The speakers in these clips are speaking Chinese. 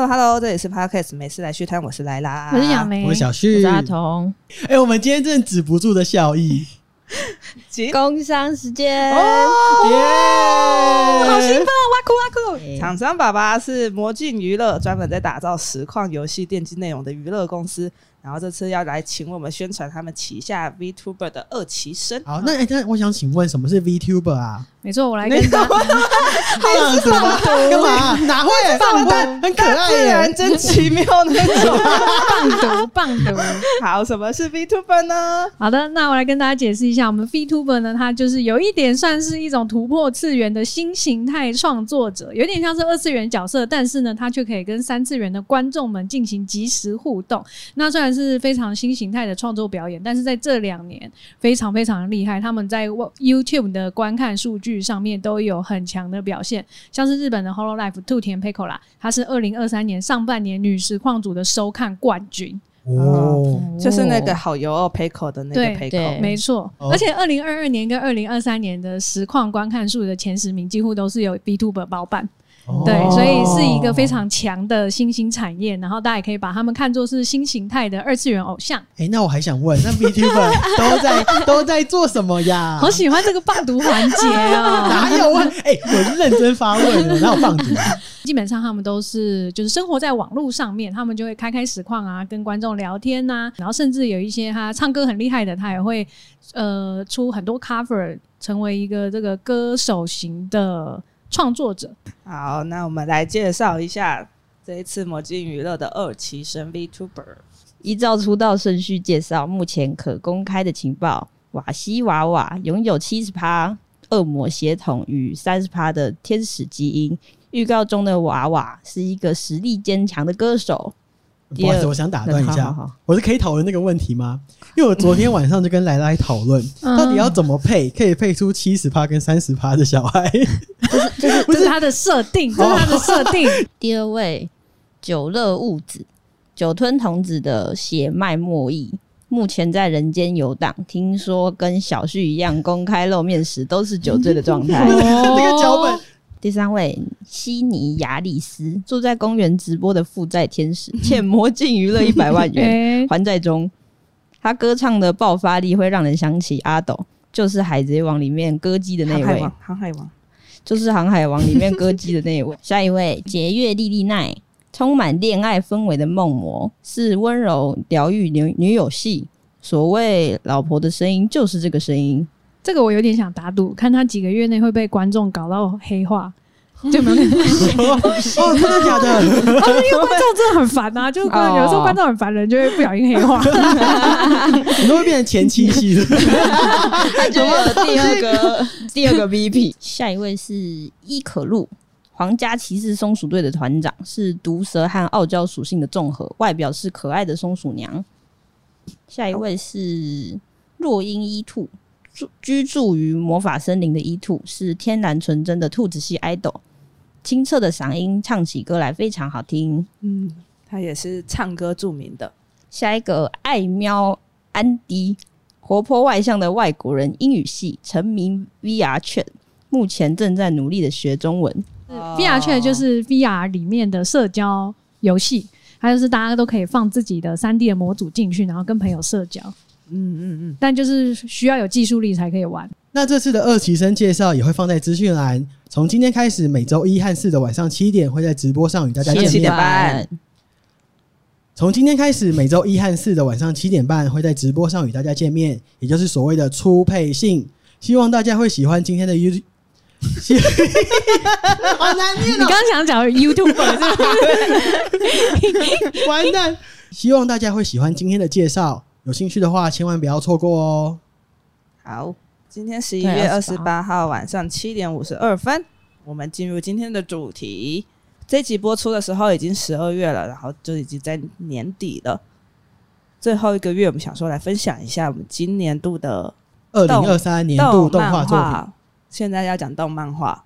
Hello Hello，这里是 Podcast 没事来续摊，我是莱拉，我是小梅，我是小旭，我是阿童。哎、欸，我们今天真的止不住的笑意。工商时间哦，好兴奋啊！哇酷哇酷！厂商爸爸是魔镜娱乐，专门在打造实况游戏电竞内容的娱乐公司。然后这次要来请我们宣传他们旗下 VTuber 的二期生。好，那哎，那我想请问，什么是 VTuber 啊？没错，我来跟大家。这样子吗？干嘛？哪会？棒读，很可爱耶，真奇妙那种。棒读，棒读。好，什么是 VTuber 呢？好的，那我来跟大家解释一下，我们 VTuber 呢，它就是有一点算是一种突破次元的新形态创作者，有点像是二次元角色，但是呢，它却可以跟三次元的观众们进行即时互动。那虽然是非常新形态的创作表演，但是在这两年非常非常厉害，他们在 YouTube 的观看数据上面都有很强的表现，像是日本的 Hollow Life 兔田 Peiko 啦，他是二零二三年上半年女实况组的收看冠军哦，就是那个好油哦 Peiko 的那个 Peiko，没错，而且二零二二年跟二零二三年的实况观看数的前十名几乎都是由 VTuber 包办。对，所以是一个非常强的新兴产业，然后大家也可以把他们看作是新形态的二次元偶像。哎、欸，那我还想问，那 VTuber 都在都在做什么呀？好喜欢这个棒读环节哦！哪有问？哎、欸，我是认真发问的，哪有棒读？基本上他们都是就是生活在网络上面，他们就会开开实况啊，跟观众聊天呐、啊，然后甚至有一些他唱歌很厉害的，他也会呃出很多 cover，成为一个这个歌手型的。创作者，好，那我们来介绍一下这一次魔镜娱乐的二期生 VTuber。依照出道顺序介绍，目前可公开的情报：瓦西娃娃拥有七十趴恶魔血统与三十趴的天使基因。预告中的娃娃是一个实力坚强的歌手。不好意思，我想打断一下，好好好，我是可以讨论那个问题吗？因为我昨天晚上就跟莱拉讨论，到底要怎么配，可以配出七十趴跟三十趴的小孩，这是 不是他的设定，这是他的设定。第二位，酒乐物子，酒吞童子的血脉末裔，目前在人间游荡，听说跟小旭一样，公开露面时都是酒醉的状态。这个脚本。第三位，悉尼亚里斯住在公园直播的负债天使，欠魔镜娱乐一百万元 还债中。他歌唱的爆发力会让人想起阿斗，就是海贼王里面歌姬的那一位。航海王就是航海王里面歌姬的那一位。下一位，洁月莉莉奈，充满恋爱氛围的梦魔，是温柔疗愈女女友戏。所谓老婆的声音，就是这个声音。这个我有点想打赌，看他几个月内会被观众搞到黑化，对吗？哦，真的假的？啊，因为观众真的很烦啊，就有时候观众很烦人，就会不小心黑化，你都会变成前妻系的。他就有第二个第二个 VP，下一位是伊可露，皇家骑士松鼠队的团长，是毒蛇和傲娇属性的综合，外表是可爱的松鼠娘。下一位是若音伊兔。居住于魔法森林的伊兔是天然纯真的兔子系 idol，清澈的嗓音唱起歌来非常好听。嗯，他也是唱歌著名的。下一个爱喵安迪，活泼外向的外国人，英语系，沉迷 VR Chat，目前正在努力的学中文。哦、VR Chat 就是 VR 里面的社交游戏，还有是大家都可以放自己的三 D 的模组进去，然后跟朋友社交。嗯嗯嗯，但就是需要有技术力才可以玩。那这次的二期生介绍也会放在资讯栏。从今天开始，每周一和四的晚上七点会在直播上与大家见面。七点半。从今天开始，每周一和四的晚上七点半会在直播上与大家见面，也就是所谓的初配信。希望大家会喜欢今天的 YouTube。好难念哦！你刚刚想讲 YouTube 完蛋！希望大家会喜欢今天的介绍。有兴趣的话，千万不要错过哦。好，今天十一月二十八号晚上七点五十二分，我们进入今天的主题。这集播出的时候已经十二月了，然后就已经在年底了。最后一个月，我们想说来分享一下我们今年度的二零二三年度动画作品。现在要讲动漫画，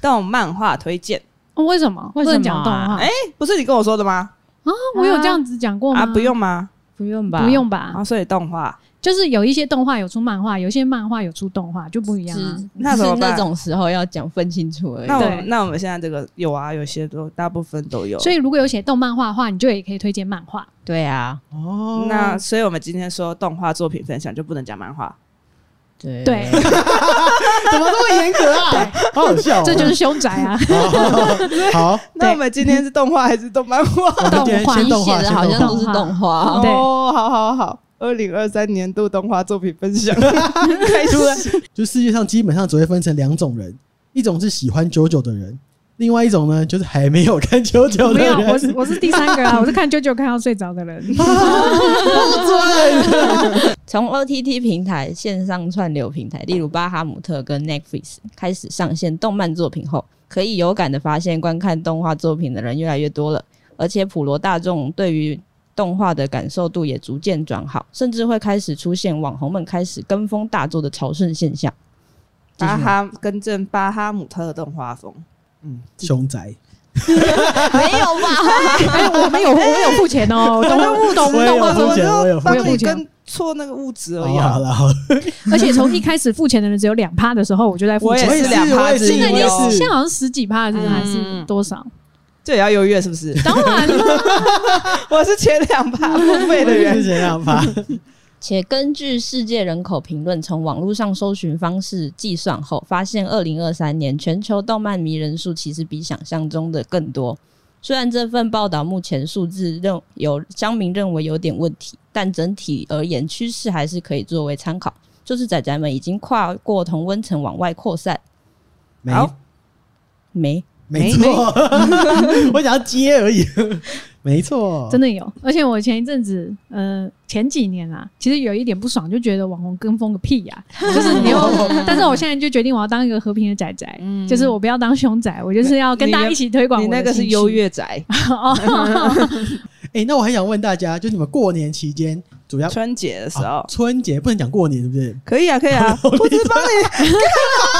动漫画推荐。哦，为什么？为什么讲动画？哎，不是你跟我说的吗？啊，我有这样子讲过吗？啊，不用吗？不用吧？不用吧？啊，所以动画就是有一些动画有出漫画，有些漫画有出动画，就不一样啊。那是？那种时候要讲分清楚而已。那我那我们现在这个有啊，有些都大部分都有。所以如果有写动漫画的话，你就也可以推荐漫画。对啊，哦，那所以我们今天说动画作品分享就不能讲漫画。对对，怎么这么严格啊？好好笑，这就是凶宅啊。好，那我们今天是动画还是动漫画？动画，先动画，好像都是动画。哦，好好好。二零二三年度动画作品分享开出来，就世界上基本上只会分成两种人，一种是喜欢 JoJo 的人，另外一种呢就是还没有看 JoJo 的人。没有，我是我是第三个啊，我是看 JoJo 看到睡着的人。不准。从 OTT 平台、线上串流平台，例如巴哈姆特跟 Netflix 开始上线动漫作品后，可以有感的发现，观看动画作品的人越来越多了，而且普罗大众对于动画的感受度也逐渐转好，甚至会开始出现网红们开始跟风大作的朝圣现象。巴哈更正巴哈姆特的动画风，嗯，凶宅没有吧？哎，我们有，我没有付钱哦，懂不懂？我有付钱，我有付钱，跟错那个物质而已。好了好了，而且从一开始付钱的人只有两趴的时候，我就在付钱，我也是两趴，现在你现在好像十几趴，现在还是多少？这也要优越是不是？当然了，我是前两趴付费的人，前两趴。且根据世界人口评论从网络上搜寻方式计算后，发现二零二三年全球动漫迷人数其实比想象中的更多。虽然这份报道目前数字认有乡民认为有点问题，但整体而言趋势还是可以作为参考。就是仔仔们已经跨过同温层往外扩散。没，没。没错，我想要接而已。没错，真的有。而且我前一阵子，呃，前几年啊，其实有一点不爽，就觉得网红跟风个屁呀、啊，就是你又。但是我现在就决定，我要当一个和平的仔仔，嗯、就是我不要当凶仔，我就是要跟大家一起推广。你那个是优越仔。哦。哎、欸，那我还想问大家，就你们过年期间。主要春节的时候，啊、春节不能讲过年，对不对？可以啊，可以啊。我只是帮你干嘛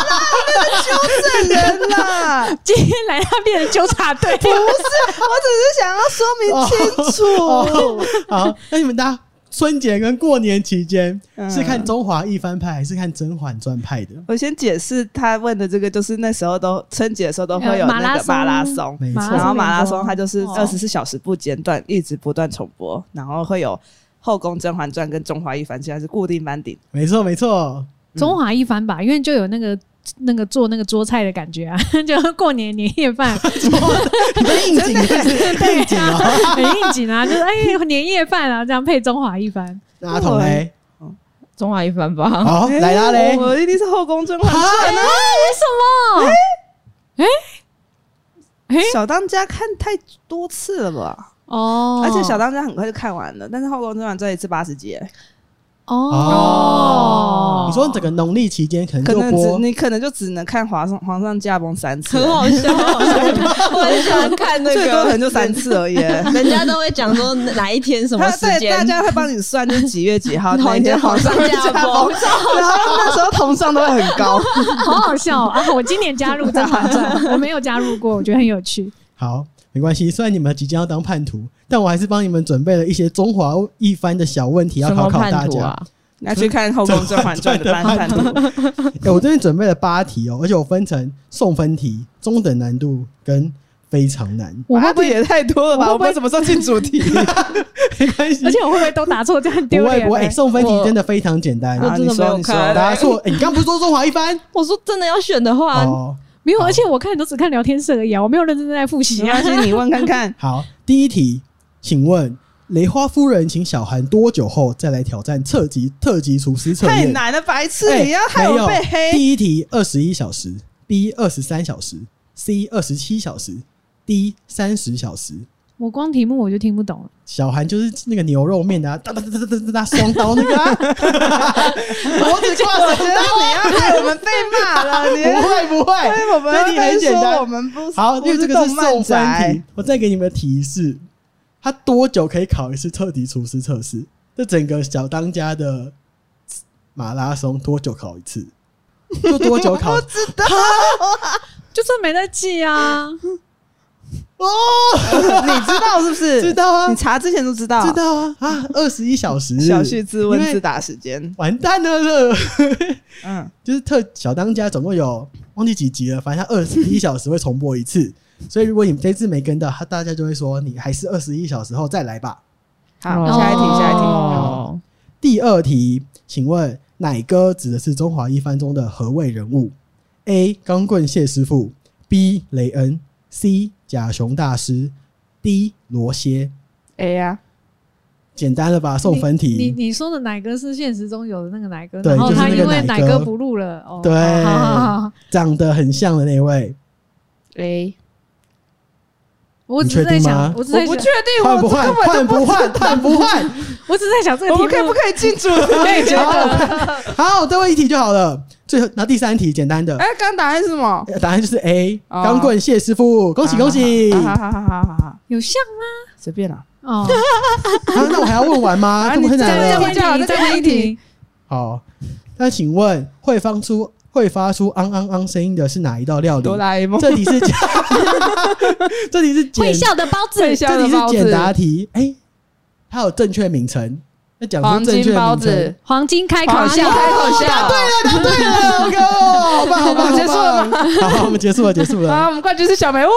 啦？那个纠正人啦！今天来他变成纠察队，不是，我只是想要说明清楚。好，那你们大家春节跟过年期间是看中华一番派还是看甄嬛传派的？我先解释他问的这个，就是那时候都春节的时候都会有那个马拉松，没错。然后马拉松它就是二十四小时不间断，一直不断重播，然后会有。后宫甄嬛传跟中华一番现在是固定班底，没错没错，中华一番吧，因为就有那个那个做那个桌菜的感觉啊，就过年年夜饭，很应景，很应景啊，很应景啊，就是哎年夜饭啊，这样配中华一番，阿童嘞，中华一番吧，好来啦嘞，我一定是后宫甄嬛传啊，为什么？哎？哎，小当家看太多次了吧？哦，而且小当家很快就看完了，但是后宫甄嬛这一次八十集，哦，你说整个农历期间可能就可能你可能就只能看皇上皇上驾崩三次，很好笑，我很喜欢看那个，最多可能就三次而已，人家都会讲说哪一天什么时间，大家会帮你算，就是几月几号 哪一天皇上驾崩，然后那时候同上都会很高，好好笑啊！我今年加入甄嬛传，我没有加入过，我觉得很有趣。好。没关系，虽然你们即将要当叛徒，但我还是帮你们准备了一些中华一番的小问题要考考大家。那去看《后宫甄嬛传》的叛徒。哎，我这边准备了八题哦，而且我分成送分题、中等难度跟非常难。我会不会也太多了吧？我们什么时候进主题？没关系，而且我会不会都答错？这样丢脸。不会，送分题真的非常简单。我真的没有看，答错。哎，你刚不是说中华一番？我说真的要选的话。没有，而且我看你都只看聊天室而已啊，我没有认真在复习啊。你问看看。好，第一题，请问雷花夫人请小韩多久后再来挑战特级特级厨师测验？太难了，白痴！你要害我被黑。第一题二十一小时，B 二十三小时，C 二十七小时，D 三十小时。我光题目我就听不懂了。小韩就是那个牛肉面的，哒哒哒哒哒哒双刀那个，脖子挂着，你要害我们被骂了。不会不会，我们这题很简单。我们不好，因为这个是送分题。我再给你们提示，他多久可以考一次特级厨师测试？这整个小当家的马拉松多久考一次？就多久考？不知道，就算没在记啊。哦，你知道是不是？知道啊，你查之前都知道，知道啊啊！二十一小时，小旭自问自答时间，完蛋了了，嗯，就是特小当家总共有忘记几集了，反正他二十一小时会重播一次，所以如果你这次没跟到，他大家就会说你还是二十一小时后再来吧。好，下一题，下一题。哦，第二题，请问奶哥指的是中华一番中的何谓人物？A. 钢棍谢师傅，B. 雷恩，C. 贾熊大师，D 罗歇，A 呀，简单了吧？送分题。你你说的奶哥是现实中有的那个奶哥，对然后他因为奶哥不录了，哦，对，好好好长得很像的那位。A，我只是在想，我只是不确定，换不换？换不换？换不换？我只是在想这个题目可不可以进 主题？我也觉得。好，最后一题就好了。最后，那第三题简单的。哎，刚刚答案是什么？答案就是 A，钢棍谢师傅，恭喜恭喜！好好好好好，有像吗？随便啦。哦，那我还要问完吗？这么难了。再问一题，再问一题。好，那请问会放出会发出昂昂昂声音的是哪一道料理？哆啦 A 梦。这题是，这题是会笑的包子。这题是简答题。哎，它有正确名称。那讲出正确名称，黄金开口笑，开口笑。答对了，答对了，OK，好棒，好棒，结束了吗？好，我们结束了，结束了。好，我们冠军是小梅。哦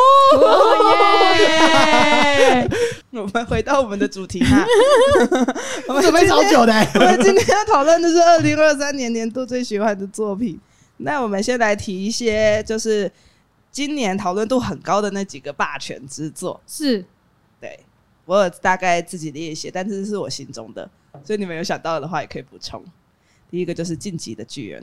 耶！我们回到我们的主题哈。我们准备超久的。我们今天要讨论的是二零二三年年度最喜欢的作品。那我们先来提一些，就是今年讨论度很高的那几个霸权之作。是，对，我有大概自己列一些，但是是我心中的。所以你们有想到的话，也可以补充。第一个就是《晋级的巨人》，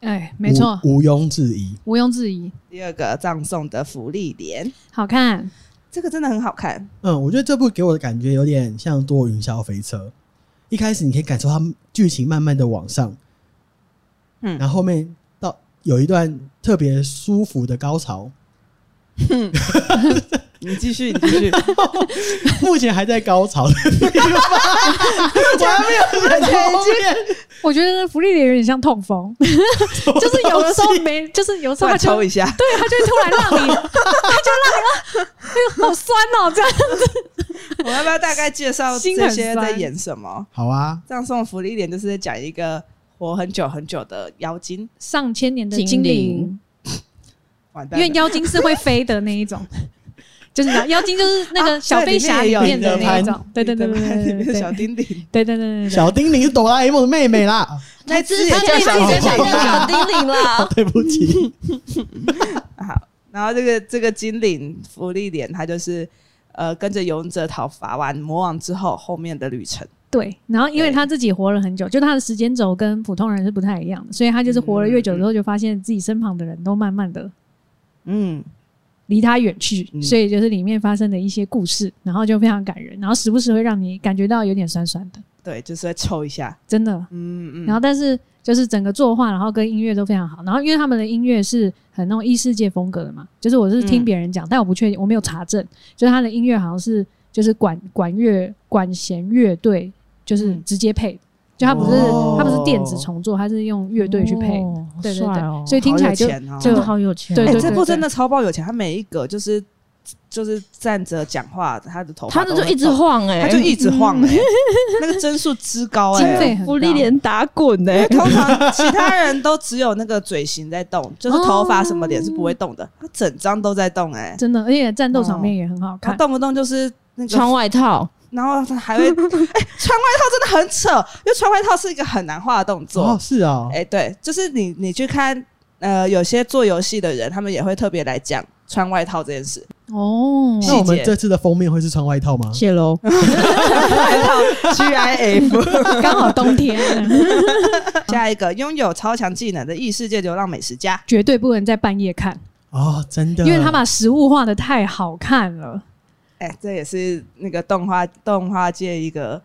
哎，没错，毋庸置疑，毋庸置疑。第二个葬送的福利莲，好看，这个真的很好看。嗯，我觉得这部给我的感觉有点像《多云霄飞车》。一开始你可以感受它剧情慢慢的往上，嗯，然后后面到有一段特别舒服的高潮。嗯你继续，你继续。目前还在高潮的地方，我还没有。我觉得福利点有点像痛风，就是有的时候没，就是有时候他抽一下，对，他就会突然让你，他就让你，哎呦，好酸哦，这样子。我要不要大概介绍这些在演什么？好啊，葬送福利点就是在讲一个活很久很久的妖精，上千年的精灵。因为妖精是会飞的那一种。就是妖精，就是那个小飞侠里面的那种，对对对对对，小丁丁，对对对小叮铃是哆啦 A 梦的妹妹啦，那只也叫小叮铃啦，对不起。好，然后这个这个精灵福利点，他就是呃跟着勇者讨伐完魔王之后后面的旅程。对，然后因为他自己活了很久，就他的时间轴跟普通人是不太一样的，所以他就是活了越久之后，就发现自己身旁的人都慢慢的，嗯。离他远去，所以就是里面发生的一些故事，然后就非常感人，然后时不时会让你感觉到有点酸酸的。对，就是会抽一下，真的。嗯嗯。然后，但是就是整个作画，然后跟音乐都非常好。然后，因为他们的音乐是很那种异世界风格的嘛，就是我是听别人讲，但我不确定，我没有查证。就是他的音乐好像是就是管管乐管弦乐队，就是直接配。就他不是他不是电子重做，他是用乐队去配，对对对，所以听起来就就好有钱。对，这部真的超爆有钱，他每一个就是就是站着讲话，他的头发他就一直晃哎，他就一直晃哎，那个帧数之高哎，芙莉莲打滚哎，通常其他人都只有那个嘴型在动，就是头发什么脸是不会动的，他整张都在动哎，真的，而且战斗场面也很好看，他动不动就是那个穿外套。然后他还会，哎、欸，穿外套真的很扯，因为穿外套是一个很难画的动作。哦，是啊，哎，对，就是你你去看，呃，有些做游戏的人，他们也会特别来讲穿外套这件事。哦，那我们这次的封面会是穿外套吗？谢喽，外套 G I F，刚好冬天。下一个拥有超强技能的异世界流浪美食家，绝对不能在半夜看哦，真的，因为他把食物画得太好看了。哎、欸，这也是那个动画动画界一个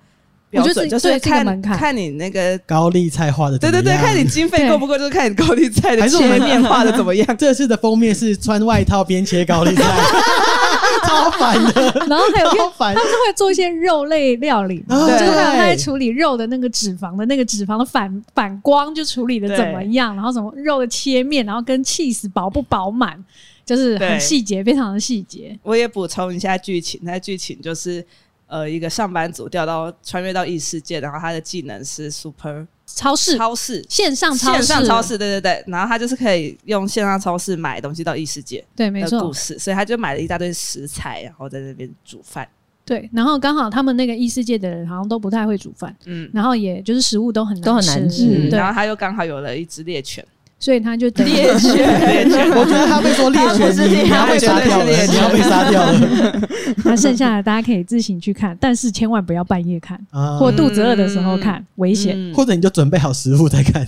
标准，就是看看你那个高丽菜画的，对对对，看你经费够不够，就是看你高丽菜的切面画的怎么样。这次的封面是穿外套边切高丽菜，超烦的。然后还有他是会做一些肉类料理，就是还有他在处理肉的那个脂肪的那个脂肪的反反光，就处理的怎么样，然后什么肉的切面，然后跟起司饱不饱满。就是很细节，非常的细节。我也补充一下剧情，那剧情就是呃，一个上班族掉到穿越到异世界，然后他的技能是 super 超市，超市。线上超市，线上超市，对对对。然后他就是可以用线上超市买东西到异世界，对，没错。故事，所以他就买了一大堆食材，然后在那边煮饭。对，然后刚好他们那个异世界的人好像都不太会煮饭，嗯，然后也就是食物都很都很难吃，然后他又刚好有了一只猎犬，所以他就 猎犬，猎犬，我觉得他被说猎犬，你要被杀掉了，你要被杀掉了。那剩下的大家可以自行去看，但是千万不要半夜看，或肚子饿的时候看，危险。或者你就准备好食物再看。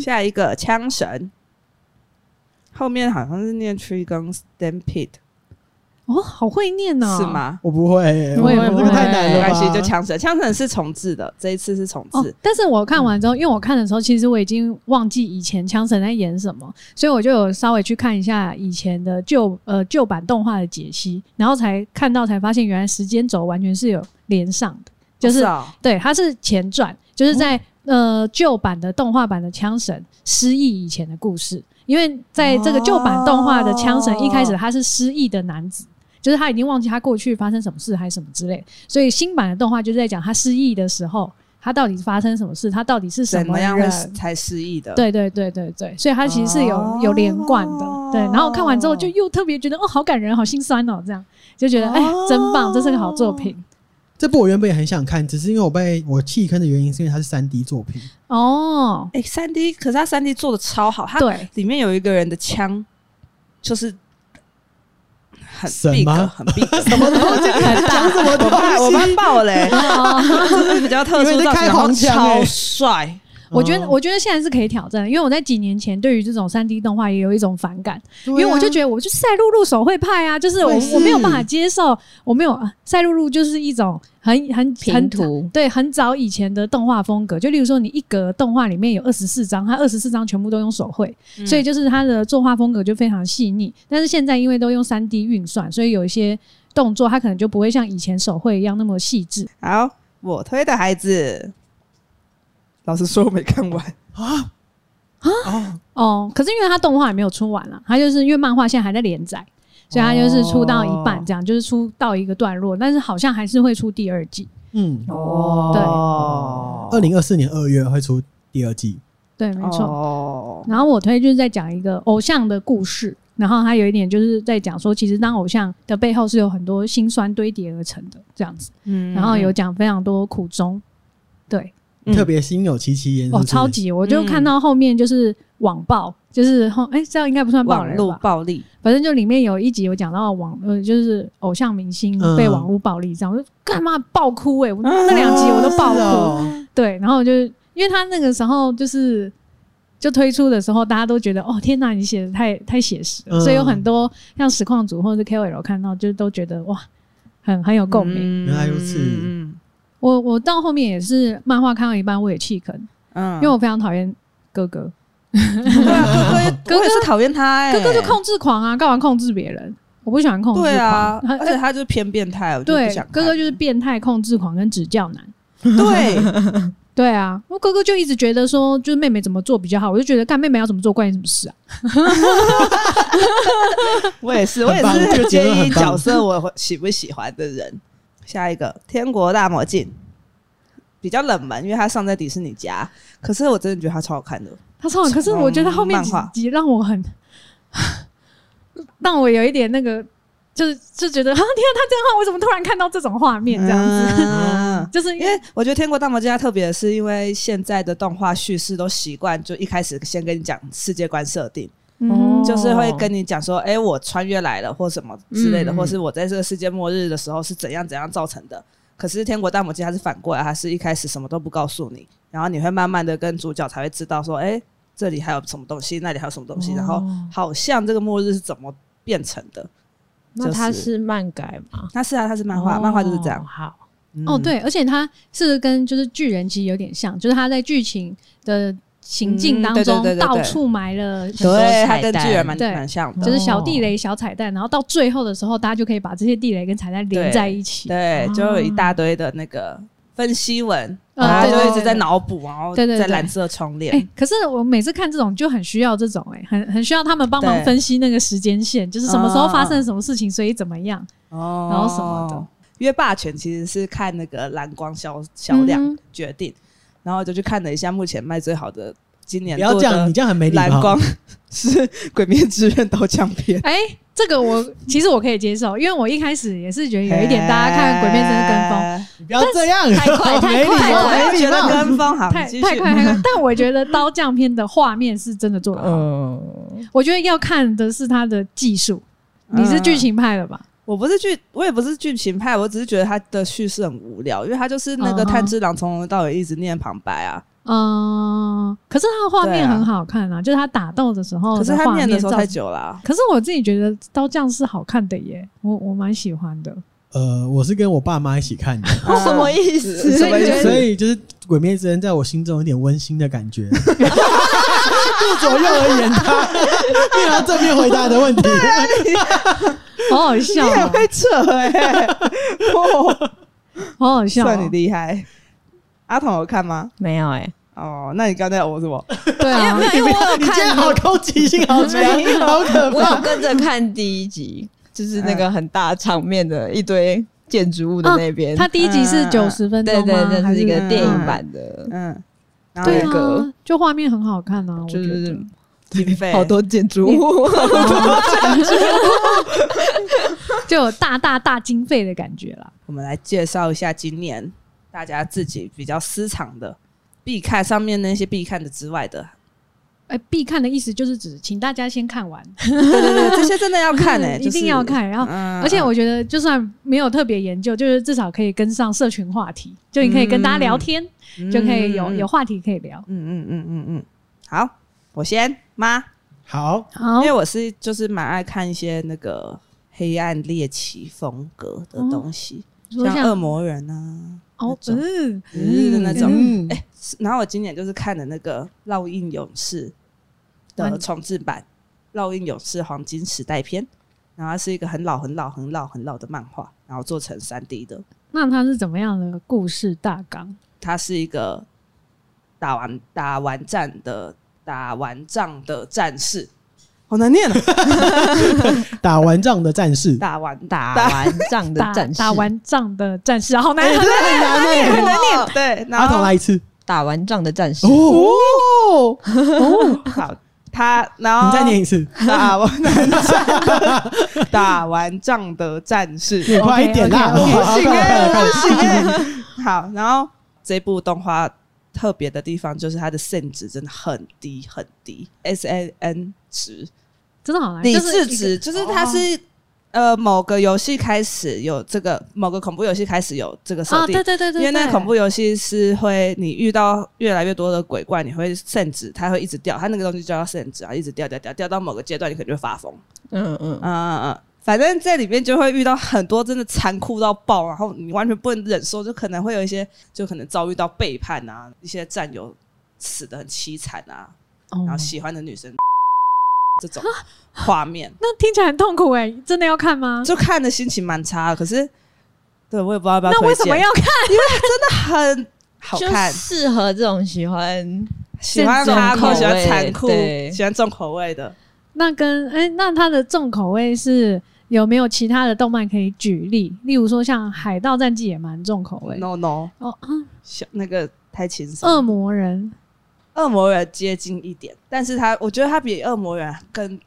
下一个枪神，后面好像是念 Trigun Stampede。哦，好会念呢，是吗？我不会，我也不会，太难了。没关系，就枪神，枪神是重置的，这一次是重置。但是我看完之后，因为我看的时候，其实我已经忘记以前枪神在演什么，所以我就有稍微去看一下以前的旧呃旧版动画的解析，然后才看到才发现，原来时间轴完全是有连上的，就是对，它是前传，就是在呃旧版的动画版的枪神失忆以前的故事，因为在这个旧版动画的枪神一开始他是失忆的男子。就是他已经忘记他过去发生什么事还是什么之类，所以新版的动画就是在讲他失忆的时候，他到底发生什么事，他到底是什么样才失忆的？对对对对对，所以他其实是有、哦、有连贯的。对，然后看完之后就又特别觉得哦，好感人，好心酸哦，这样就觉得哎、哦欸，真棒，这是个好作品。这部我原本也很想看，只是因为我被我弃坑的原因是因为它是三 D 作品哦。哎、欸，三 D，可是它三 D 做的超好，它对里面有一个人的枪就是。什么？很 big，什么东西？讲什么？我怕我怕爆嘞！就是比较特殊，造型，然后，超帅。我觉得，我觉得现在是可以挑战，因为我在几年前对于这种三 D 动画也有一种反感，因为我就觉得我就是赛璐璐手绘派啊，就是我我没有办法接受，我没有赛璐璐就是一种很很平涂，对，很早以前的动画风格，就例如说你一格动画里面有二十四张，它二十四张全部都用手绘，所以就是它的作画风格就非常细腻。但是现在因为都用三 D 运算，所以有一些动作它可能就不会像以前手绘一样那么细致。好，我推的孩子。老实说，我没看完啊啊哦！可是因为他动画也没有出完了，他就是因为漫画现在还在连载，所以他就是出到一半，这样、哦、就是出到一个段落，但是好像还是会出第二季。嗯哦，对，二零二四年二月会出第二季。对，没错。哦、然后我推就是在讲一个偶像的故事，然后他有一点就是在讲说，其实当偶像的背后是有很多辛酸堆叠而成的这样子。嗯，然后有讲非常多苦衷，对。特别心有戚戚焉哦，超级！我就看到后面就是网暴，嗯、就是后哎、欸，这样应该不算暴力吧？网络暴力，反正就里面有一集有讲到网呃，就是偶像明星被网络暴力这样，嗯、我就干嘛爆哭哎、欸！我那两集我都爆哭，哦、对，然后就因为他那个时候就是就推出的时候，大家都觉得哦天哪，你写的太太写实了，嗯、所以有很多像实况组或者是 KOL 看到就都觉得哇，很很有共鸣。嗯、原来如此。嗯我我到后面也是漫画看到一半我也弃坑，嗯，因为我非常讨厌哥哥，对啊，哥哥，哥哥是讨厌他，哎，哥哥就控制狂啊，干嘛控制别人？我不喜欢控制狂，对啊，而且他就是偏变态，我对，哥哥就是变态控制狂跟指教男，对，对啊，我哥哥就一直觉得说，就是妹妹怎么做比较好，我就觉得干妹妹要怎么做关你什么事啊？我也是，我也是很介意角色我喜不喜欢的人。下一个《天国大魔镜》比较冷门，因为它上在迪士尼家。可是我真的觉得它超好看的，它超好看。可是我觉得后面几集让我很，让我有一点那个，就是就觉得啊，天啊，他这样画，我怎么突然看到这种画面这样子？嗯、就是因为我觉得《天国大魔镜》它特别的是，因为现在的动画叙事都习惯就一开始先跟你讲世界观设定。嗯，就是会跟你讲说，哎、欸，我穿越来了，或什么之类的，嗯、或是我在这个世界末日的时候是怎样怎样造成的。可是《天国大魔境》它是反过来，它是一开始什么都不告诉你，然后你会慢慢的跟主角才会知道说，哎、欸，这里还有什么东西，那里还有什么东西，哦、然后好像这个末日是怎么变成的。那它是漫改吗？它是啊，它是漫画，哦、漫画就是这样。好，嗯、哦，对，而且它是跟就是巨人其实有点像，就是它在剧情的。情境当中到处埋了很多彩蛋，跟巨人蛮蛮像的，就是小地雷、小彩蛋，然后到最后的时候，大家就可以把这些地雷跟彩蛋连在一起。对，就有一大堆的那个分析文，然后就一直在脑补，然后对对，在蓝色窗帘。哎，可是我每次看这种就很需要这种，哎，很很需要他们帮忙分析那个时间线，就是什么时候发生什么事情，所以怎么样，哦，然后什么的。因为霸权其实是看那个蓝光销销量决定，然后就去看了一下目前卖最好的。今年不要这样，你这样很没礼貌。蓝光 是《鬼灭之刃》刀匠片。哎，这个我其实我可以接受，因为我一开始也是觉得有一点大家看《鬼灭之刃》跟风，你不要这样，太快 太快，我觉得跟风好，太太快太快。但我觉得刀匠片的画面是真的做得好。嗯，我觉得要看的是他的技术。你是剧情派的吧？我不是剧，我也不是剧情派，我只是觉得他的叙事很无聊，因为他就是那个炭治郎从头到尾一直念旁白啊。嗯，可是他的画面很好看啊，啊就是他打斗的时候，可是他念的时候太久了，啊。可是我自己觉得刀匠是好看的耶，我我蛮喜欢的。呃，我是跟我爸妈一起看的，啊、什么意思？所以所以就是《鬼灭之刃》在我心中有点温馨的感觉。顾左右而言他，并要正面回答的问题，好好笑，你很会扯哎，哦，好好笑，算你厉害。阿童有看吗？没有哎、欸。哦，那你刚才我什么？对啊，因为我有看。你今天好攻击性，好强，好可怕。我有跟着看第一集，就是那个很大场面的一堆建筑物的那边。他第一集是九十分钟，对对对，它是一个电影版的。嗯，对啊，就画面很好看啊，就是经费 好多建筑物，就有大大大经费的感觉了。我们来介绍一下今年。大家自己比较私藏的必看，上面那些必看的之外的，哎、欸，必看的意思就是指请大家先看完。对对对，这些真的要看哎、欸，一定要看。然后，嗯、而且我觉得就算没有特别研究，就是至少可以跟上社群话题，就你可以跟大家聊天，嗯、就可以有有话题可以聊。嗯嗯嗯嗯嗯。好，我先妈。好，好，因为我是就是蛮爱看一些那个黑暗猎奇风格的东西，哦、像恶魔人啊。哦，嗯嗯的那种，哎、欸，然后我今年就是看的那个《烙印勇士》的重制版《烙印勇士黄金时代篇》，然后它是一个很老、很老、很老、很老的漫画，然后做成三 D 的。那它是怎么样的故事大纲？它是一个打完打完战的打完仗的战士。好难念啊！打完仗的战士，打完打完仗的战士，打完仗的战士，好难，很难念，很难念。对，然后来一次，打完仗的战士。哦哦，好，他然后你再念一次，打完仗，打完仗的战士，快一点啦！不行哎，不行哎。好，然后这部动画特别的地方就是它的 SAN 值真的很低很低，S A N 值。真的好难，理智值就是它是呃某个游戏开始有这个某个恐怖游戏开始有这个设定，对对对对，因为那个恐怖游戏是会你遇到越来越多的鬼怪，你会 SAN 值，它会一直掉，它那个东西叫 SAN 值啊，一直掉掉掉掉到某个阶段，你可能就会发疯。嗯嗯。嗯嗯嗯，反正在里面就会遇到很多真的残酷到爆，然后你完全不能忍受，就可能会有一些就可能遭遇到背叛啊，一些战友死的很凄惨啊，然后喜欢的女生。这种画面，那听起来很痛苦哎、欸，真的要看吗？就看的心情蛮差，可是对我也不知道要不要。那为什么要看？因为真的很好看，适合这种喜欢喜欢残酷、喜欢残酷、喜欢重口味的。那跟哎、欸，那它的重口味是有没有其他的动漫可以举例？例如说像《海盗战记》也蛮重口味。No No 哦，小那个太轻松。恶魔人。恶魔人接近一点，但是他我觉得他比恶魔人更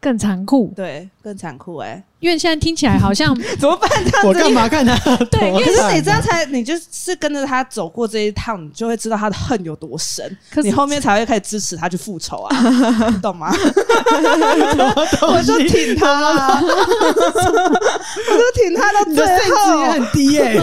更残酷，对，更残酷哎、欸。因为现在听起来好像 怎么办？我干嘛看他？对，因为是你这样才，你就是跟着他走过这一趟，你就会知道他的恨有多深，可是你后面才会开始支持他去复仇啊，你 懂吗？我就挺他啊，我就挺他到最后，也很低哎。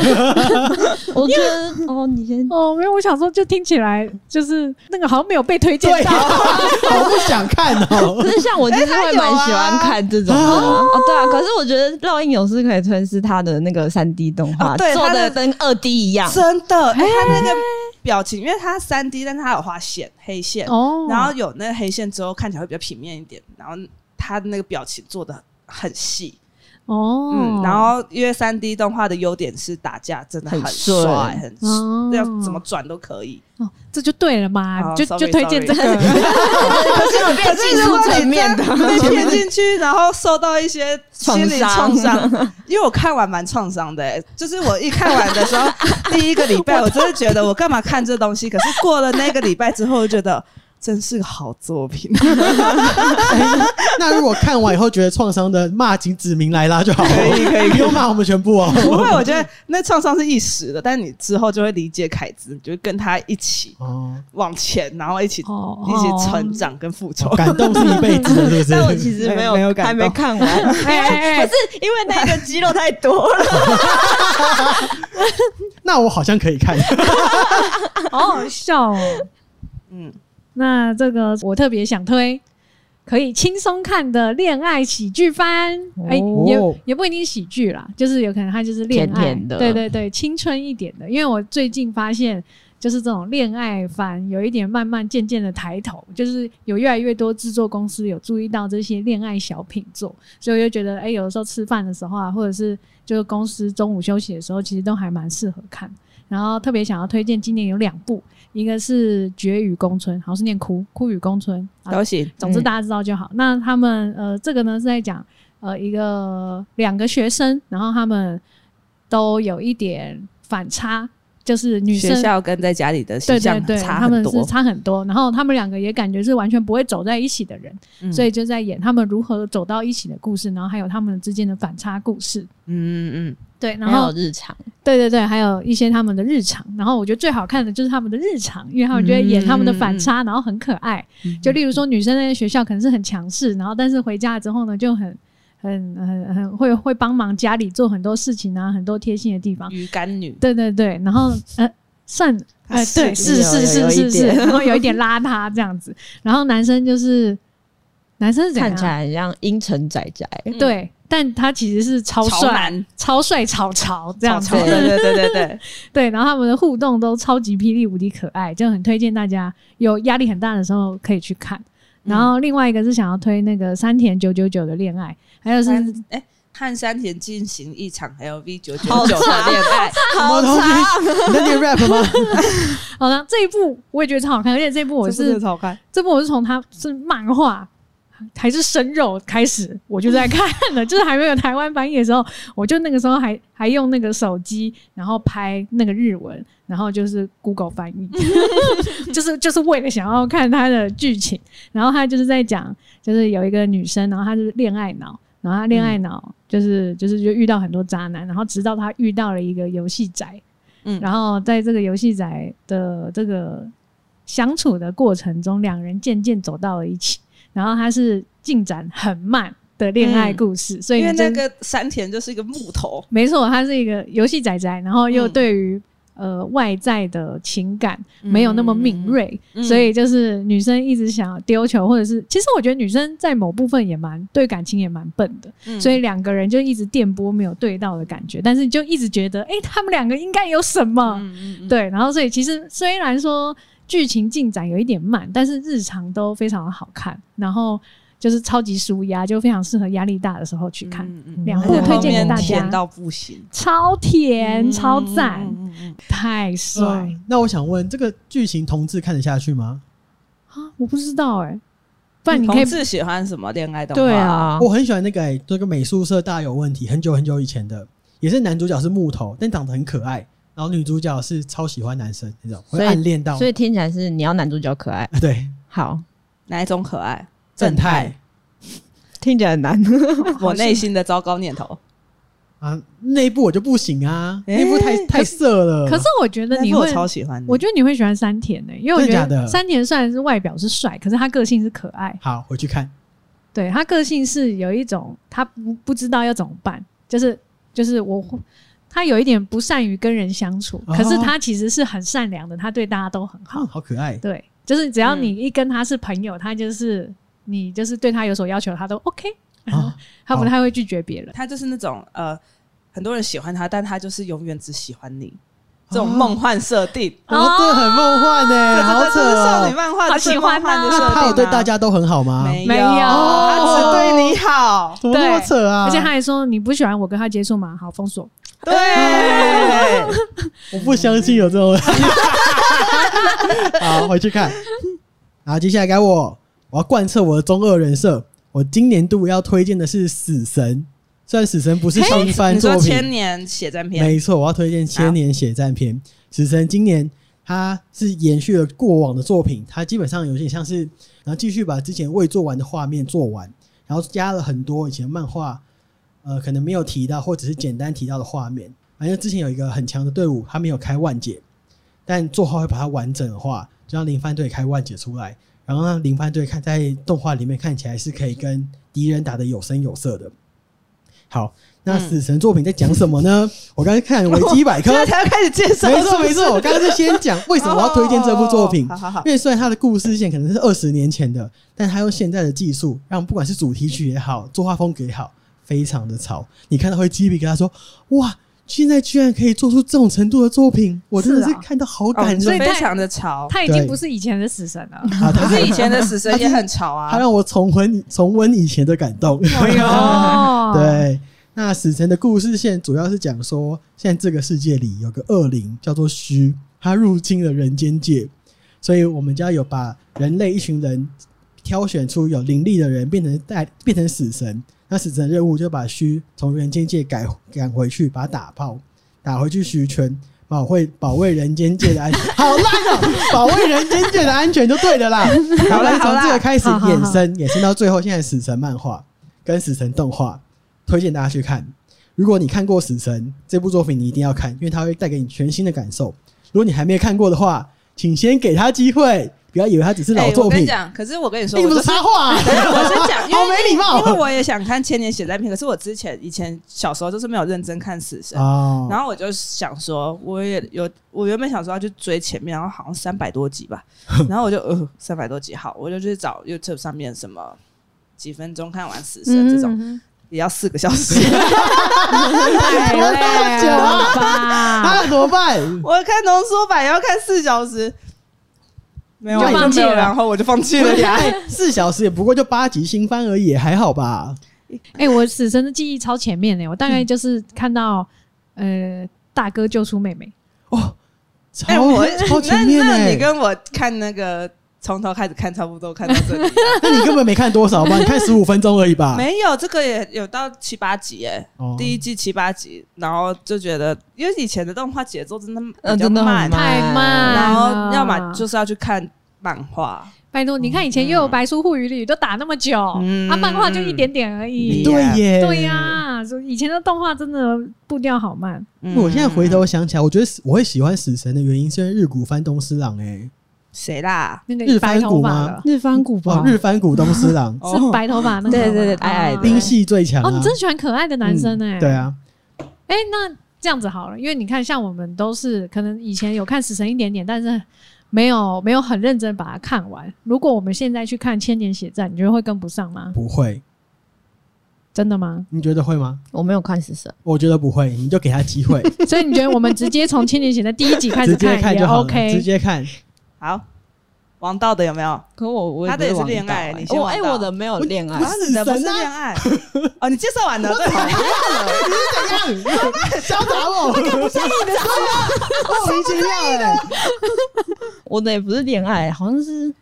我觉得哦，你先哦，没有，我想说，就听起来就是那个好像没有被推荐到，我不想看哦。可是像我其实会蛮喜欢看这种哦，对啊，可是。可是我觉得《烙印勇士》可以吞噬他的那个三 D 动画，对，做的跟二 D 一样，真的。哎，他那个表情，因为他三 D，但是他有画线，黑线，哦，然后有那个黑线之后看起来会比较平面一点，然后他的那个表情做的很细，哦，嗯，然后因为三 D 动画的优点是打架真的很帅，很要怎么转都可以。哦，这就对了嘛，就就推荐这个。可是有变技术层面的，被骗进去，然后受到一些心理创伤。因为我看完蛮创伤的，就是我一看完的时候，第一个礼拜我真的觉得我干嘛看这东西？可是过了那个礼拜之后，我觉得。真是个好作品。欸。那如果看完以后觉得创伤的，骂金子明来啦就好了。可以可以，不用骂我们全部哦。不会，我觉得那创伤是一时的，但是你之后就会理解凯子，你就会跟他一起往前，然后一起、哦、一起成长跟复仇。感动是一辈子的，是不是？但我其实没有，没有还没看完，可是因为那个肌肉太多了。那我好像可以看，好好笑哦。嗯。那这个我特别想推，可以轻松看的恋爱喜剧番，哎、哦欸，也也不一定喜剧啦，就是有可能它就是恋爱甜甜的，对对对，青春一点的。因为我最近发现，就是这种恋爱番有一点慢慢渐渐的抬头，就是有越来越多制作公司有注意到这些恋爱小品作，所以我就觉得，哎、欸，有的时候吃饭的时候啊，或者是就是公司中午休息的时候，其实都还蛮适合看。然后特别想要推荐，今年有两部。一个是绝语公村，好像是念哭哭与公村，都行。啊，总之大家知道就好。嗯、那他们呃，这个呢是在讲呃一个两个学生，然后他们都有一点反差，就是女生学校跟在家里的形象对对对，差他们是差很多。然后他们两个也感觉是完全不会走在一起的人，嗯、所以就在演他们如何走到一起的故事，然后还有他们之间的反差故事。嗯嗯嗯。对，然后日常，对对对，还有一些他们的日常。然后我觉得最好看的就是他们的日常，因为他们觉得演他们的反差，嗯、然后很可爱。嗯、就例如说，女生在学校可能是很强势，然后但是回家之后呢，就很很很很会会帮忙家里做很多事情啊，很多贴心的地方。鱼干女，对对对。然后呃，算呃，对，是是是是是，然后有一 点邋遢这样子。然后男生就是男生是看起来很像阴沉仔仔，对。嗯但他其实是超帅、超帅、超潮这样子，对对对对对 对。然后他们的互动都超级霹雳无敌可爱，就很推荐大家有压力很大的时候可以去看。然后另外一个是想要推那个山田九九九的恋爱，还有是哎和山田进行一场 LV 九九九的恋爱，好长，你在念 rap 吗？好的，这一部我也觉得超好看，而且这一部我是超好看，这部我是从它是漫画。还是生肉开始，我就在看了，就是还没有台湾翻译的时候，我就那个时候还还用那个手机，然后拍那个日文，然后就是 Google 翻译，就是就是为了想要看他的剧情。然后他就是在讲，就是有一个女生，然后她是恋爱脑，然后她恋爱脑就是就是就遇到很多渣男，然后直到她遇到了一个游戏宅，嗯，然后在这个游戏宅的这个相处的过程中，两人渐渐走到了一起。然后它是进展很慢的恋爱故事，嗯、所以因为那个山田就是一个木头，没错，他是一个游戏仔仔，然后又对于、嗯、呃外在的情感没有那么敏锐，嗯、所以就是女生一直想要丢球，或者是其实我觉得女生在某部分也蛮对感情也蛮笨的，嗯、所以两个人就一直电波没有对到的感觉，但是就一直觉得哎、欸，他们两个应该有什么，对，然后所以其实虽然说。剧情进展有一点慢，但是日常都非常的好看，然后就是超级舒压，就非常适合压力大的时候去看。两部推荐给大家，甜到不行，超甜，超赞，太帅。那我想问，这个剧情同志看得下去吗？啊，我不知道哎。不然你可以。同志喜欢什么恋爱动画？对啊，我很喜欢那个哎，这个美术社大有问题，很久很久以前的，也是男主角是木头，但长得很可爱。然后女主角是超喜欢男生那种，会暗恋到，所以听起来是你要男主角可爱。对，好，哪一种可爱？正太，听起来很难。我内心的糟糕念头啊，那一部我就不行啊，那一部太太色了。可是我觉得你会超喜欢，我觉得你会喜欢山田呢，因为我觉得山田虽然是外表是帅，可是他个性是可爱。好，回去看。对，他个性是有一种他不不知道要怎么办，就是就是我。他有一点不善于跟人相处，可是他其实是很善良的，他对大家都很好，好可爱。对，就是只要你一跟他是朋友，他就是你就是对他有所要求，他都 OK，他不太会拒绝别人。他就是那种呃，很多人喜欢他，但他就是永远只喜欢你，这种梦幻设定，哦，这，很梦幻呢，好扯，少女漫画，好喜欢他。他有对大家都很好吗？没有，他只对你你好，怎么那么扯啊？而且他还说你不喜欢我跟他接触嘛？好，封锁。对，我不相信有这种人。好，回去看。然后接下来该我，我要贯彻我的中二人设。我今年度要推荐的是《死神》，虽然《死神》不是新番作品，千年血战篇，没错，我要推荐《千年血战篇》。死神今年它是延续了过往的作品，它基本上有点像是，然后继续把之前未做完的画面做完，然后加了很多以前漫画呃可能没有提到或者是简单提到的画面。反正之前有一个很强的队伍，他没有开万解，但作画会把它完整化，就让零番队开万解出来。然后让，零番队看在动画里面看起来是可以跟敌人打的有声有色的。好，那死神作品在讲什么呢？嗯、我刚才看维基百科，现在才要开始介绍。没错没错，我刚刚是先讲 为什么我要推荐这部作品。好好好因为虽然它的故事线可能是二十年前的，但它用现在的技术，让不管是主题曲也好，作画风格也好，非常的潮。你看到会鸡皮疙瘩说哇。现在居然可以做出这种程度的作品，我真的是看到好感动，非常的潮。他已经不是以前的死神了，可是以前的死神也很潮啊。他让我重温重温以前的感动。哎呦，对，那死神的故事线主要是讲说，现在这个世界里有个恶灵叫做虚，他入侵了人间界，所以我们就要有把人类一群人挑选出有灵力的人，变成带变成死神。那死神任务就把虚从人间界改赶回去，把他打炮，打回去虚圈，保卫保卫人间界的安全。好烂哦！保卫人间界的安全就对的啦。好了，从这个开始衍生，衍生到最后，现在死神漫画跟死神动画，推荐大家去看。如果你看过死神这部作品，你一定要看，因为它会带给你全新的感受。如果你还没看过的话，请先给他机会。不要以为他只是老作品。欸、我跟你讲，可是我跟你说，你不是插话、啊。我先讲，好没礼貌。因为我也想看《千年血战篇》，可是我之前以前小时候就是没有认真看死神。哦。然后我就想说，我也有，我原本想说要去追前面，然后好像三百多集吧。然后我就呃，三百多集好，我就去找 YouTube 上面什么几分钟看完死神这种，嗯、哼也要四个小时。太累了吧？那怎么办？我看浓缩版也要看四小时。没有，就放弃了，然后我就放弃了呀。四小时也不过就八集新番而已，还好吧？哎、欸，我死神的记忆超前面呢，我大概就是看到、嗯、呃大哥救出妹妹哦，超、欸、我超前面那，那你跟我看那个从头开始看，差不多看到这里、啊，那你根本没看多少吧？你看十五分钟而已吧？没有，这个也有到七八集哎，哦、第一季七八集，然后就觉得因为以前的动画节奏真的比较慢，太慢，然后要么就是要去看。漫画，拜托，你看以前又有白书护鱼里都打那么久，嗯、啊，漫画就一点点而已。对耶，对呀，以前的动画真的步调好慢。嗯、我现在回头想起来，我觉得我会喜欢死神的原因是因为日古翻东司郎哎，谁啦？那个日番谷吗？日番谷吧，日番谷东司郎 是白头发那个，对对对，矮矮的，冰系最强。哦，你真喜欢可爱的男生哎、嗯？对啊，哎，那这样子好了，因为你看，像我们都是可能以前有看死神一点点，但是。没有没有很认真把它看完。如果我们现在去看《千年血战》，你觉得会跟不上吗？不会，真的吗？你觉得会吗？我没有看死神，我觉得不会，你就给他机会。所以你觉得我们直接从《千年血战》第一集开始看就 OK？直接看，好。王道的有没有？可我我他的也是恋爱，你先我哎我的没有恋爱，你的不是恋爱哦，你介绍完了，对，好，你是怎样？嚣张我，不是你的，莫名其妙的。我的也不是恋爱，好像是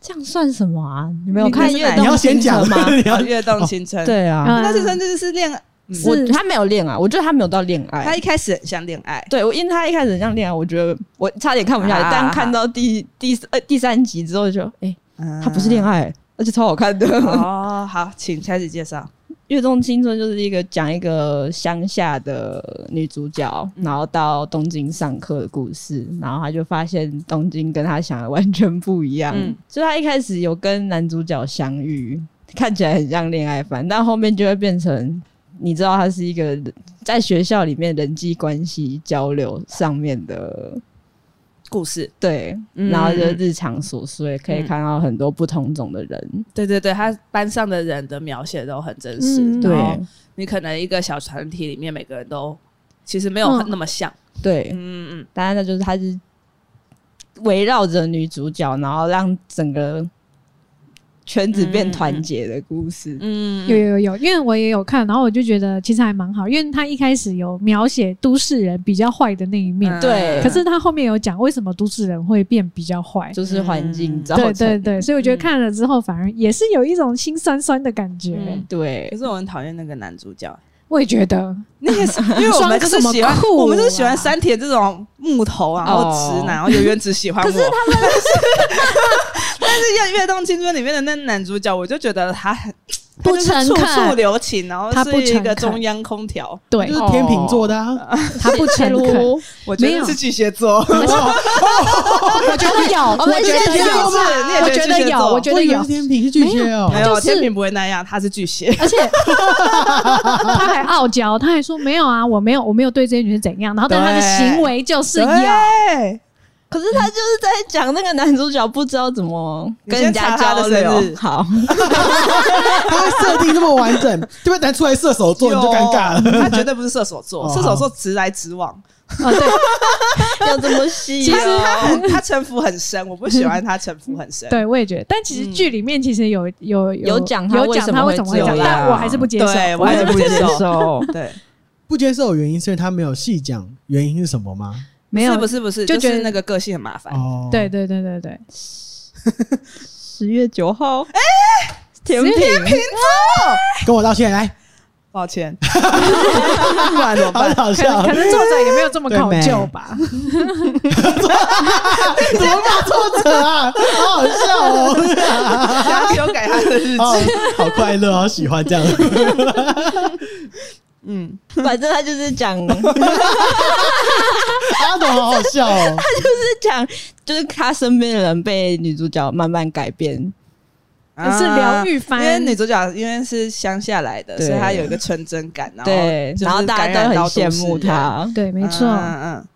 这样算什么啊？你没有看《跃动青春》吗？你要《跃动青春》对啊，那这真的是恋爱。我他没有恋爱，我觉得他没有到恋爱。他一开始很像恋爱，对，我因为他一开始很像恋爱，我觉得我差点看不下来。但看到第第呃第三集之后，就哎，他不是恋爱，而且超好看的。哦，好，请开始介绍《月动青春》，就是一个讲一个乡下的女主角，然后到东京上课的故事。然后她就发现东京跟她想的完全不一样。嗯，所以他一开始有跟男主角相遇，看起来很像恋爱番，但后面就会变成。你知道，他是一个在学校里面人际关系交流上面的故事，对，嗯、然后就日常琐碎，可以看到很多不同种的人。嗯、对对对，他班上的人的描写都很真实。嗯、对，你可能一个小团体里面，每个人都其实没有那么像。嗯、对，嗯嗯，当然，那就是他是围绕着女主角，然后让整个。圈子变团结的故事。嗯，有有有，因为我也有看，然后我就觉得其实还蛮好，因为他一开始有描写都市人比较坏的那一面，对。可是他后面有讲为什么都市人会变比较坏，就是环境造成。对对对，所以我觉得看了之后反而也是有一种心酸酸的感觉。对，可是我很讨厌那个男主角。我也觉得，那个是因为我们 就是喜欢，我们就是喜欢山田这种木头啊，然后直男，然 后有原只喜欢我。可是他们，但是《跃动青春》里面的那男主角，我就觉得他很不诚恳，处处留情，然后是一个中央空调，对，就是天秤座的，他不诚恳，我觉得是巨蟹座，我觉得有，我觉得有，我觉得有，我觉得有，天秤是巨蟹哦，没有。天秤不会那样，他是巨蟹，而且 他还傲娇，他还说没有啊，我没有，我没有对这些女生怎样，然后但他的行为就是有。可是他就是在讲那个男主角不知道怎么跟人家交流。好，他会设定那么完整，对不对？但出来射手座 你就尴尬了。他绝对不是射手座，射手座直来直往。哦，对，要这么细。其实他很他城府很深，我不喜欢他城府很深。对，我也觉得。但其实剧里面其实有有有讲有讲他为什么会这样，但我还是不接受，我还是不接受。对，不接受的原因是因为他没有细讲原因是什么吗？没有，不是不是，就觉得那个个性很麻烦。哦，对对对对对。十月九号，哎，天秤座，跟我道歉来，抱歉，不然怎么办？好笑，可能作者也没有这么考究吧？怎么骂作者啊？好好笑哦！想修改他的日记，好快乐，好喜欢这样。嗯，反正他就是讲，阿董好好笑哦。他就是讲，就是他身边的人被女主角慢慢改变，啊、是疗愈番。因为女主角因为是乡下来的，所以她有一个纯真感，然后对，然后大家都很羡慕她。对，没错。嗯嗯，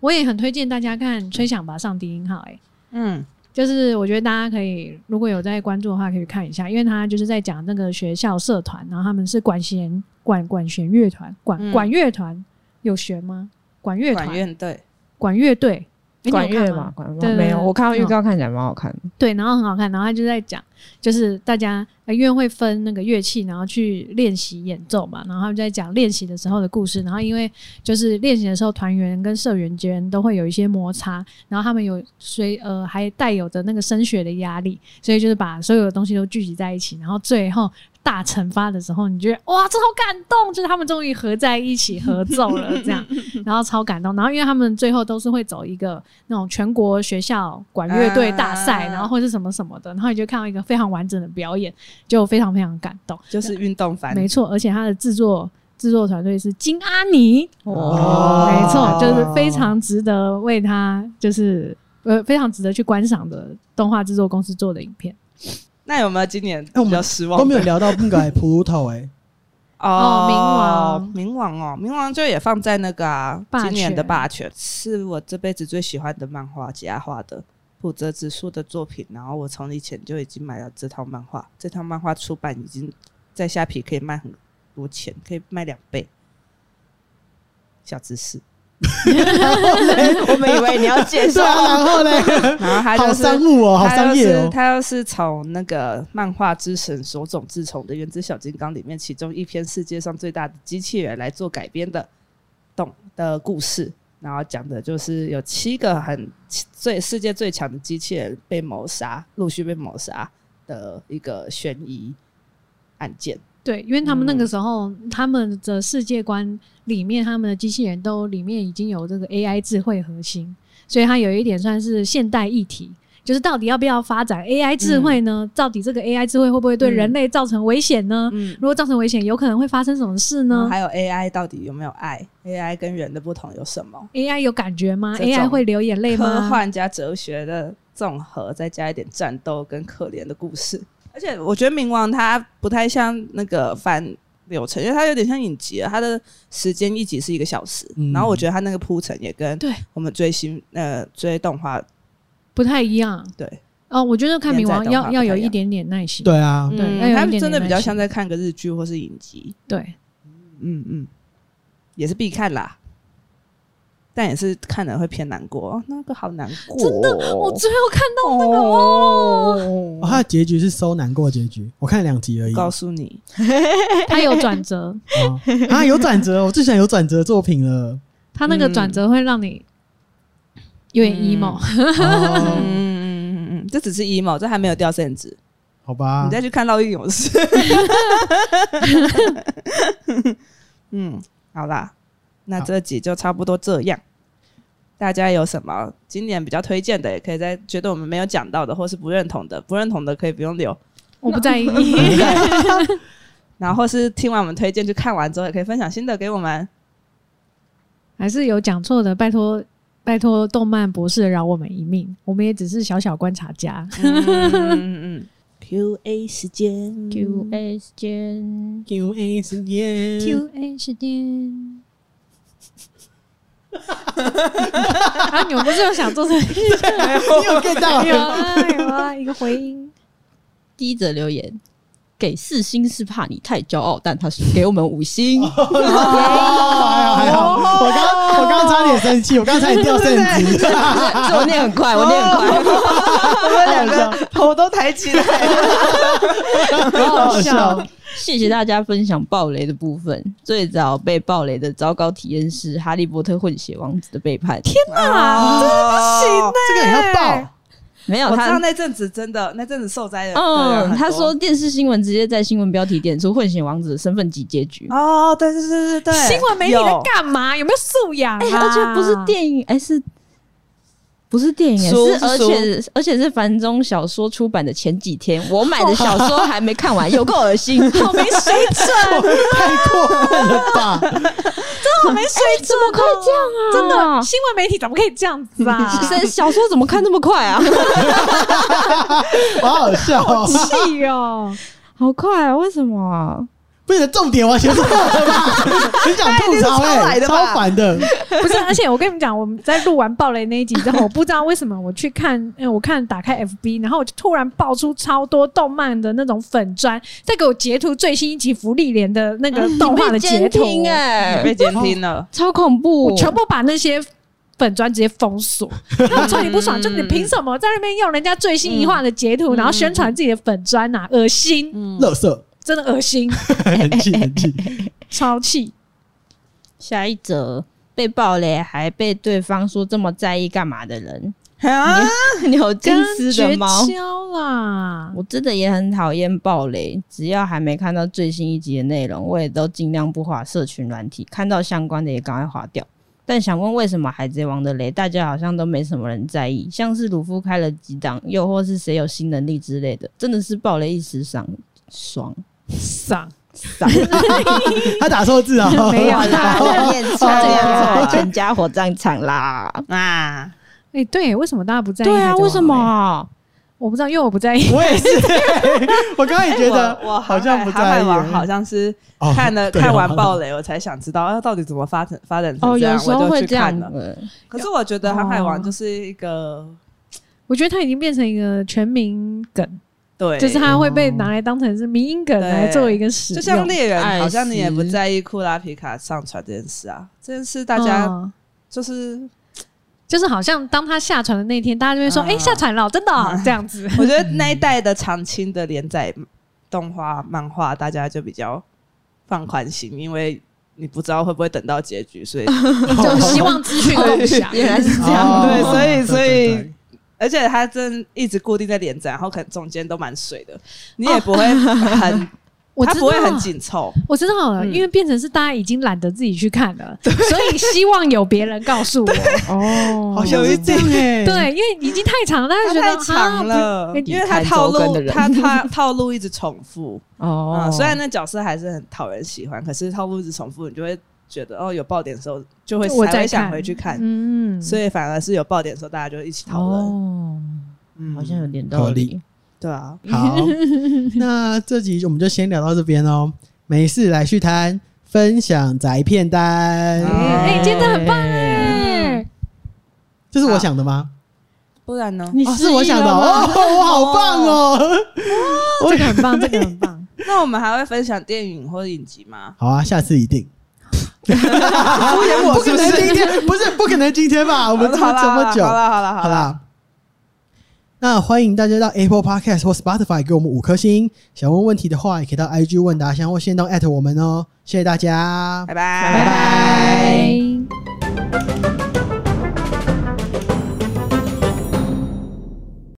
我也很推荐大家看《吹响吧，上低音号》。哎，嗯。就是我觉得大家可以如果有在关注的话，可以看一下，因为他就是在讲那个学校社团，然后他们是管弦管管弦乐团，管管乐团有弦吗？管乐团。队，管乐队。管乐嘛，管乐没有，我看到预告看起来蛮好看的。对，然后很好看，然后他就在讲，就是大家因为会分那个乐器，然后去练习演奏嘛，然后他们在讲练习的时候的故事。然后因为就是练习的时候，团员跟社员间都会有一些摩擦，然后他们有随呃还带有着那个升学的压力，所以就是把所有的东西都聚集在一起，然后最后。大惩罚的时候，你觉得哇，这好感动，就是他们终于合在一起合奏了，这样，然后超感动。然后因为他们最后都是会走一个那种全国学校管乐队大赛，然后或是什么什么的，然后你就看到一个非常完整的表演，就非常非常感动。就是运动番，没错，而且他的制作制作团队是金阿尼，哦，没错，就是非常值得为他，就是呃非常值得去观赏的动画制作公司做的影片。那有没有今年比较失望？都没有聊到那个普鲁托哎。哦，冥王，冥王哦，冥王就也放在那个啊，今年的霸权是我这辈子最喜欢的漫画家画的浦泽直树的作品。然后我从以前就已经买了这套漫画，这套漫画出版已经在虾皮可以卖很多钱，可以卖两倍。小知识。然后嘞，我们以为你要介绍，然后呢，然后他就是好商务哦，好商业哦。他又是从那个漫画之神手冢治虫的《原子小金刚》里面其中一篇世界上最大的机器人来做改编的动的故事，然后讲的就是有七个很最世界最强的机器人被谋杀，陆续被谋杀的一个悬疑案件。对，因为他们那个时候，他们的世界观里面，他们的机器人都里面已经有这个 AI 智慧核心，所以它有一点算是现代议题，就是到底要不要发展 AI 智慧呢？嗯、到底这个 AI 智慧会不会对人类造成危险呢？嗯、如果造成危险，有可能会发生什么事呢？还有 AI 到底有没有爱？AI 跟人的不同有什么？AI 有感觉吗？AI 会流眼泪吗？科幻加哲学的综合，再加一点战斗跟可怜的故事。而且我觉得冥王他不太像那个反流程，因为它有点像影集，它的时间一集是一个小时，嗯、然后我觉得它那个铺陈也跟对我们追新呃追动画不太一样。对。哦，我觉得看冥王要要有一点点耐心。对啊，对，他真的比较像在看个日剧或是影集。对，嗯嗯，也是必看啦。但也是看了会偏难过，那个好难过，真的，我最后看到那个哦，哦，他的结局是收难过结局，我看两集而已。告诉你，他有转折，啊，有转折，我最喜欢有转折的作品了。他那个转折会让你有点 emo，嗯嗯嗯，这只是 emo，这还没有掉线值，好吧？你再去看《烙印勇士》，嗯，好啦。那这集就差不多这样，大家有什么今年比较推荐的，也可以在觉得我们没有讲到的，或是不认同的，不认同的可以不用留，我不在意。然后是听完我们推荐，就看完之后也可以分享心得给我们。还是有讲错的，拜托拜托，动漫博士饶我们一命，我们也只是小小观察家。嗯嗯嗯。Q A 时间，Q A 时间，Q A 时间，Q A 时间。啊！你们不是有想做成？你有 get 到？有啊有啊！一个回音。第一则留言给四星是怕你太骄傲，但他是给我们五星。还好还好，我刚我刚差点生气，我刚才掉线值。是我念很快，我念很快，我们两个头都抬起来了，好好笑。谢谢大家分享暴雷的部分。最早被暴雷的糟糕体验是《哈利波特混血王子》的背叛。天哪，真的不行呢！这个也要爆？没有，我知道那阵子真的，那阵子受灾的。嗯，他说电视新闻直接在新闻标题点出混血王子的身份及结局。哦，对对对对对，新闻媒体在干嘛？有没有素养？哎，而且不是电影，哎是。不是电影，是而且而且是繁中小说出版的前几天，我买的小说还没看完，有够恶心，好没水准，太过分了吧？真的好没水准，怎么可以这样啊？真的，新闻媒体怎么可以这样子啊？小说怎么看那么快啊？好好笑，好气哦，好快啊！为什么啊？不是重点完全错了吧？很想 吐槽哎，超烦的。不是，而且我跟你们讲，我们在录完爆雷那一集之后，我不知道为什么我去看，我看打开 FB，然后我就突然爆出超多动漫的那种粉砖，在给我截图最新一集福利连的那个动画的截图，哎，被监听了，超恐怖！我全部把那些粉专直接封锁，那我超级不爽，就你凭什么在那边用人家最新一话的截图，然后宣传自己的粉砖呐？恶心，垃圾。真的恶心，很气 很气，超气。下一则被暴雷还被对方说这么在意干嘛的人啊？你 有近视的猫啦！我真的也很讨厌暴雷，只要还没看到最新一集的内容，我也都尽量不划社群软体，看到相关的也赶快划掉。但想问，为什么海贼王的雷大家好像都没什么人在意？像是鲁夫开了几档，又或是谁有新能力之类的，真的是爆雷一时爽爽。上上，他打错字啊！没有啦，念错了，全家火葬场啦啊！哎，对，为什么大家不在意？对啊，为什么？我不知道，因为我不在意。我也是，我刚刚也觉得，我好像不在意。好像是看了看完暴雷，我才想知道，到底怎么发展发展成这样，我就去看了。可是我觉得《航海王》就是一个，我觉得它已经变成一个全民梗。对，就是他会被拿来当成是迷因梗来做一个使用，就像猎人，好像你也不在意库拉皮卡上船这件事啊，这件事大家就是就是好像当他下船的那天，大家就会说：“哎，下船了，真的这样子。”我觉得那一代的长青的连载动画漫画，大家就比较放宽心，因为你不知道会不会等到结局，所以 就希望资讯共享。原来是这样，对，所以所以。而且他真一直固定在连载，然后可能中间都蛮水的，你也不会很，他不会很紧凑。我知道了，因为变成是大家已经懒得自己去看了，所以希望有别人告诉我。哦，好像是这样哎。对，因为已经太长了，大家觉得太长了，因为他套路，他他套路一直重复。哦，虽然那角色还是很讨人喜欢，可是套路一直重复，你就会。觉得哦，有爆点的时候就会才会想回去看，嗯，所以反而是有爆点的时候，大家就一起讨论。哦，嗯，好像有点道理。对啊，好，那这集我们就先聊到这边哦。没事来续摊，分享宅片单。哎，真的很棒哎！这是我想的吗？不然呢？你是我想的哦，我好棒哦！这个很棒，这个很棒。那我们还会分享电影或者影集吗？好啊，下次一定。敷衍我，不可能今天不是不可能今天吧？我们这么这么久，好了好了好了。那欢迎大家到 Apple Podcast 或 Spotify 给我们五颗星。想问问题的话，也可以到 IG 问答箱或线动 at 我们哦。谢谢大家，拜拜拜拜。